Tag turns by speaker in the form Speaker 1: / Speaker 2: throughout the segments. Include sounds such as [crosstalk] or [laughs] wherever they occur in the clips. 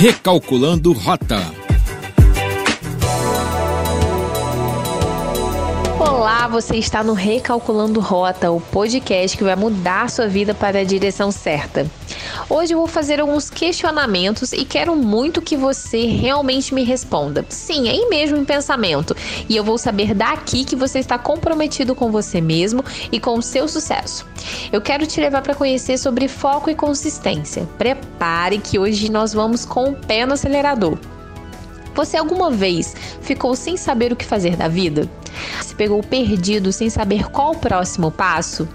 Speaker 1: Recalculando Rota.
Speaker 2: Olá, você está no Recalculando Rota, o podcast que vai mudar sua vida para a direção certa. Hoje eu vou fazer alguns questionamentos e quero muito que você realmente me responda. Sim, aí mesmo em pensamento. E eu vou saber daqui que você está comprometido com você mesmo e com o seu sucesso. Eu quero te levar para conhecer sobre foco e consistência. Prepare que hoje nós vamos com o pé no acelerador. Você alguma vez ficou sem saber o que fazer da vida? Se pegou perdido sem saber qual o próximo passo?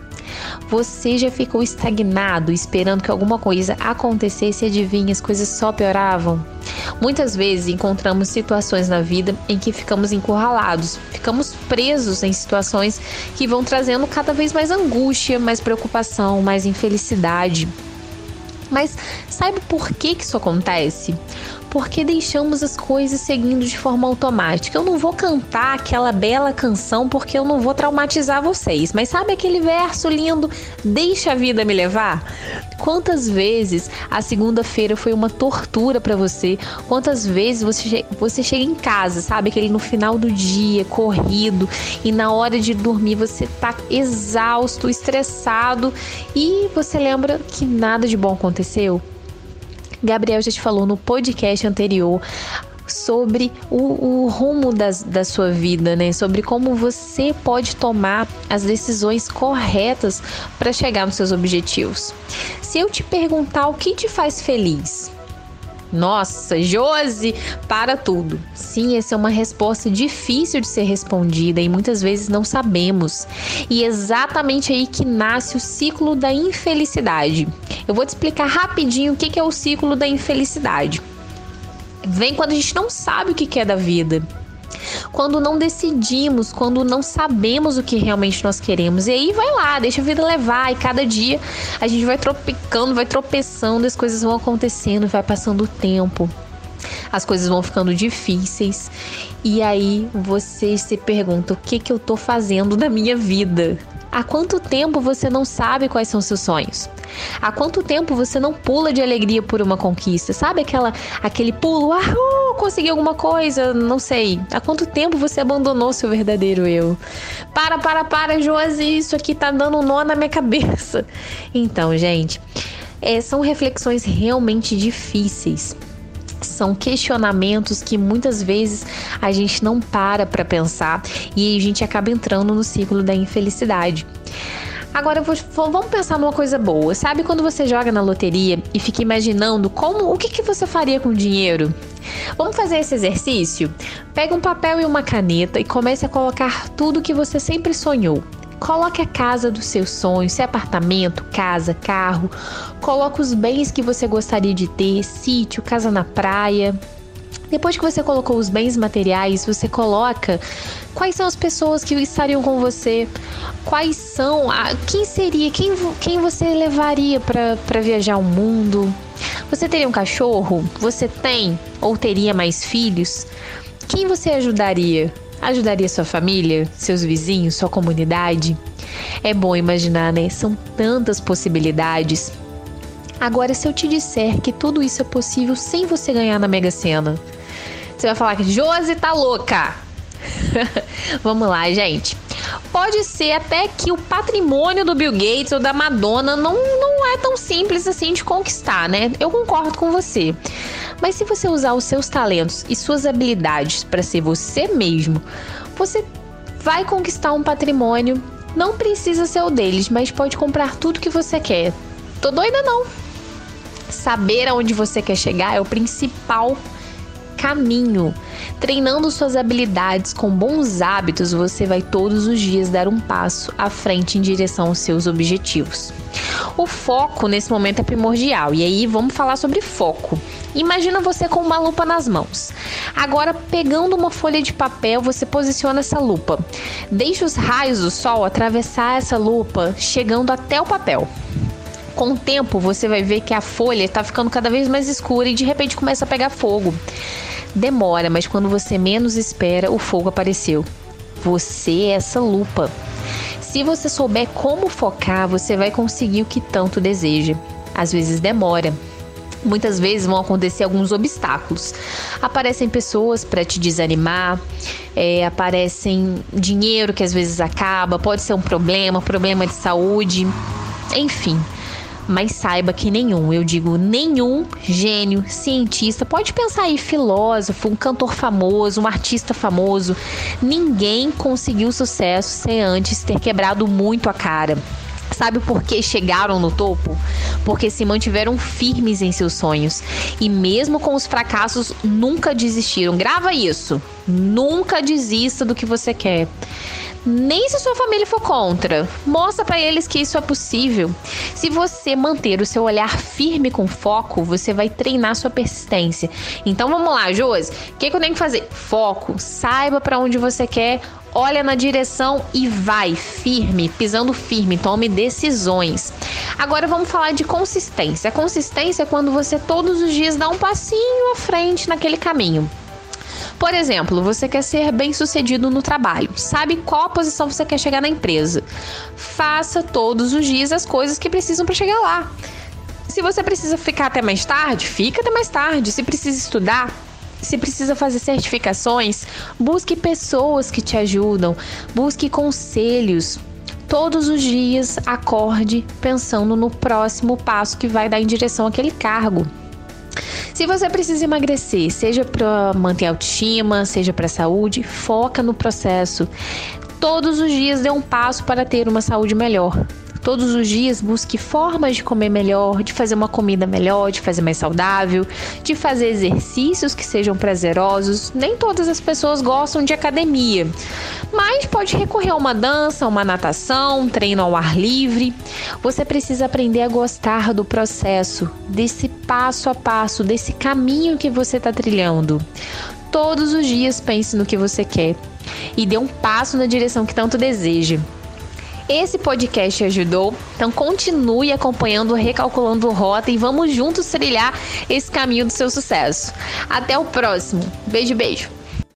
Speaker 2: Você já ficou estagnado esperando que alguma coisa acontecesse e adivinha, as coisas só pioravam? Muitas vezes encontramos situações na vida em que ficamos encurralados, ficamos presos em situações que vão trazendo cada vez mais angústia, mais preocupação, mais infelicidade. Mas sabe por que, que isso acontece? Porque deixamos as coisas seguindo de forma automática. Eu não vou cantar aquela bela canção porque eu não vou traumatizar vocês, mas sabe aquele verso lindo? Deixa a vida me levar? Quantas vezes a segunda-feira foi uma tortura para você? Quantas vezes você, você chega em casa, sabe? Aquele no final do dia, corrido, e na hora de dormir você tá exausto, estressado e você lembra que nada de bom aconteceu? Gabriel já te falou no podcast anterior sobre o, o rumo das, da sua vida, né? Sobre como você pode tomar as decisões corretas para chegar nos seus objetivos. Se eu te perguntar o que te faz feliz, nossa, Josi, para tudo. Sim, essa é uma resposta difícil de ser respondida e muitas vezes não sabemos. E é exatamente aí que nasce o ciclo da infelicidade. Eu vou te explicar rapidinho o que é o ciclo da infelicidade. Vem quando a gente não sabe o que é da vida quando não decidimos, quando não sabemos o que realmente nós queremos. E aí vai lá, deixa a vida levar. E cada dia a gente vai tropicando, vai tropeçando, as coisas vão acontecendo, vai passando o tempo. As coisas vão ficando difíceis. E aí você se pergunta: o que, que eu tô fazendo da minha vida? Há quanto tempo você não sabe quais são seus sonhos? Há quanto tempo você não pula de alegria por uma conquista? Sabe aquela aquele pulo, ah, uh, consegui alguma coisa, não sei. Há quanto tempo você abandonou seu verdadeiro eu? Para, para, para, Josi, isso aqui tá dando um nó na minha cabeça. [laughs] Então, gente, é, são reflexões realmente difíceis são questionamentos que muitas vezes a gente não para para pensar e a gente acaba entrando no ciclo da infelicidade. Agora vamos pensar numa coisa boa. Sabe quando você joga na loteria e fica imaginando como o que, que você faria com o dinheiro? Vamos fazer esse exercício? Pega um papel e uma caneta e comece a colocar tudo que você sempre sonhou. Coloque a casa dos seus sonhos, se é apartamento, casa, carro. Coloque os bens que você gostaria de ter, sítio, casa na praia. Depois que você colocou os bens materiais, você coloca quais são as pessoas que estariam com você, quais são, a, quem seria, quem, quem você levaria para viajar o mundo. Você teria um cachorro? Você tem ou teria mais filhos? Quem você ajudaria? Ajudaria sua família, seus vizinhos, sua comunidade? É bom imaginar, né? São tantas possibilidades. Agora, se eu te disser que tudo isso é possível sem você ganhar na Mega Sena, você vai falar que Josi tá louca. [laughs] Vamos lá, gente. Pode ser até que o patrimônio do Bill Gates ou da Madonna não, não é tão simples assim de conquistar, né? Eu concordo com você. Mas se você usar os seus talentos e suas habilidades para ser você mesmo, você vai conquistar um patrimônio. Não precisa ser o deles, mas pode comprar tudo que você quer. Tô doida não. Saber aonde você quer chegar é o principal caminho. Treinando suas habilidades com bons hábitos, você vai todos os dias dar um passo à frente em direção aos seus objetivos. O foco nesse momento é primordial. E aí vamos falar sobre foco. Imagina você com uma lupa nas mãos. Agora, pegando uma folha de papel, você posiciona essa lupa. Deixe os raios do sol atravessar essa lupa, chegando até o papel. Com o tempo, você vai ver que a folha está ficando cada vez mais escura e de repente começa a pegar fogo. Demora, mas quando você menos espera, o fogo apareceu. Você é essa lupa. Se você souber como focar, você vai conseguir o que tanto deseja. Às vezes demora, muitas vezes vão acontecer alguns obstáculos. Aparecem pessoas para te desanimar, é, aparecem dinheiro que às vezes acaba, pode ser um problema, problema de saúde, enfim. Mas saiba que nenhum, eu digo nenhum gênio, cientista, pode pensar aí, filósofo, um cantor famoso, um artista famoso, ninguém conseguiu sucesso sem antes ter quebrado muito a cara. Sabe por que chegaram no topo? Porque se mantiveram firmes em seus sonhos e, mesmo com os fracassos, nunca desistiram. Grava isso. Nunca desista do que você quer. Nem se sua família for contra. Mostra para eles que isso é possível. Se você manter o seu olhar firme com foco, você vai treinar sua persistência. Então vamos lá, Josi. O que, que eu tenho que fazer? Foco. Saiba para onde você quer olha na direção e vai firme, pisando firme, tome decisões. Agora vamos falar de consistência. Consistência é quando você todos os dias dá um passinho à frente naquele caminho. Por exemplo, você quer ser bem sucedido no trabalho, sabe qual posição você quer chegar na empresa. Faça todos os dias as coisas que precisam para chegar lá. Se você precisa ficar até mais tarde, fica até mais tarde. Se precisa estudar, se precisa fazer certificações, busque pessoas que te ajudam, busque conselhos. Todos os dias acorde pensando no próximo passo que vai dar em direção àquele cargo. Se você precisa emagrecer, seja para manter a autoestima, seja para a saúde, foca no processo. Todos os dias dê um passo para ter uma saúde melhor. Todos os dias busque formas de comer melhor, de fazer uma comida melhor, de fazer mais saudável, de fazer exercícios que sejam prazerosos. Nem todas as pessoas gostam de academia, mas pode recorrer a uma dança, uma natação, um treino ao ar livre. Você precisa aprender a gostar do processo, desse passo a passo, desse caminho que você está trilhando. Todos os dias pense no que você quer e dê um passo na direção que tanto deseja. Esse podcast ajudou, então continue acompanhando Recalculando Rota e vamos juntos trilhar esse caminho do seu sucesso. Até o próximo. Beijo, beijo.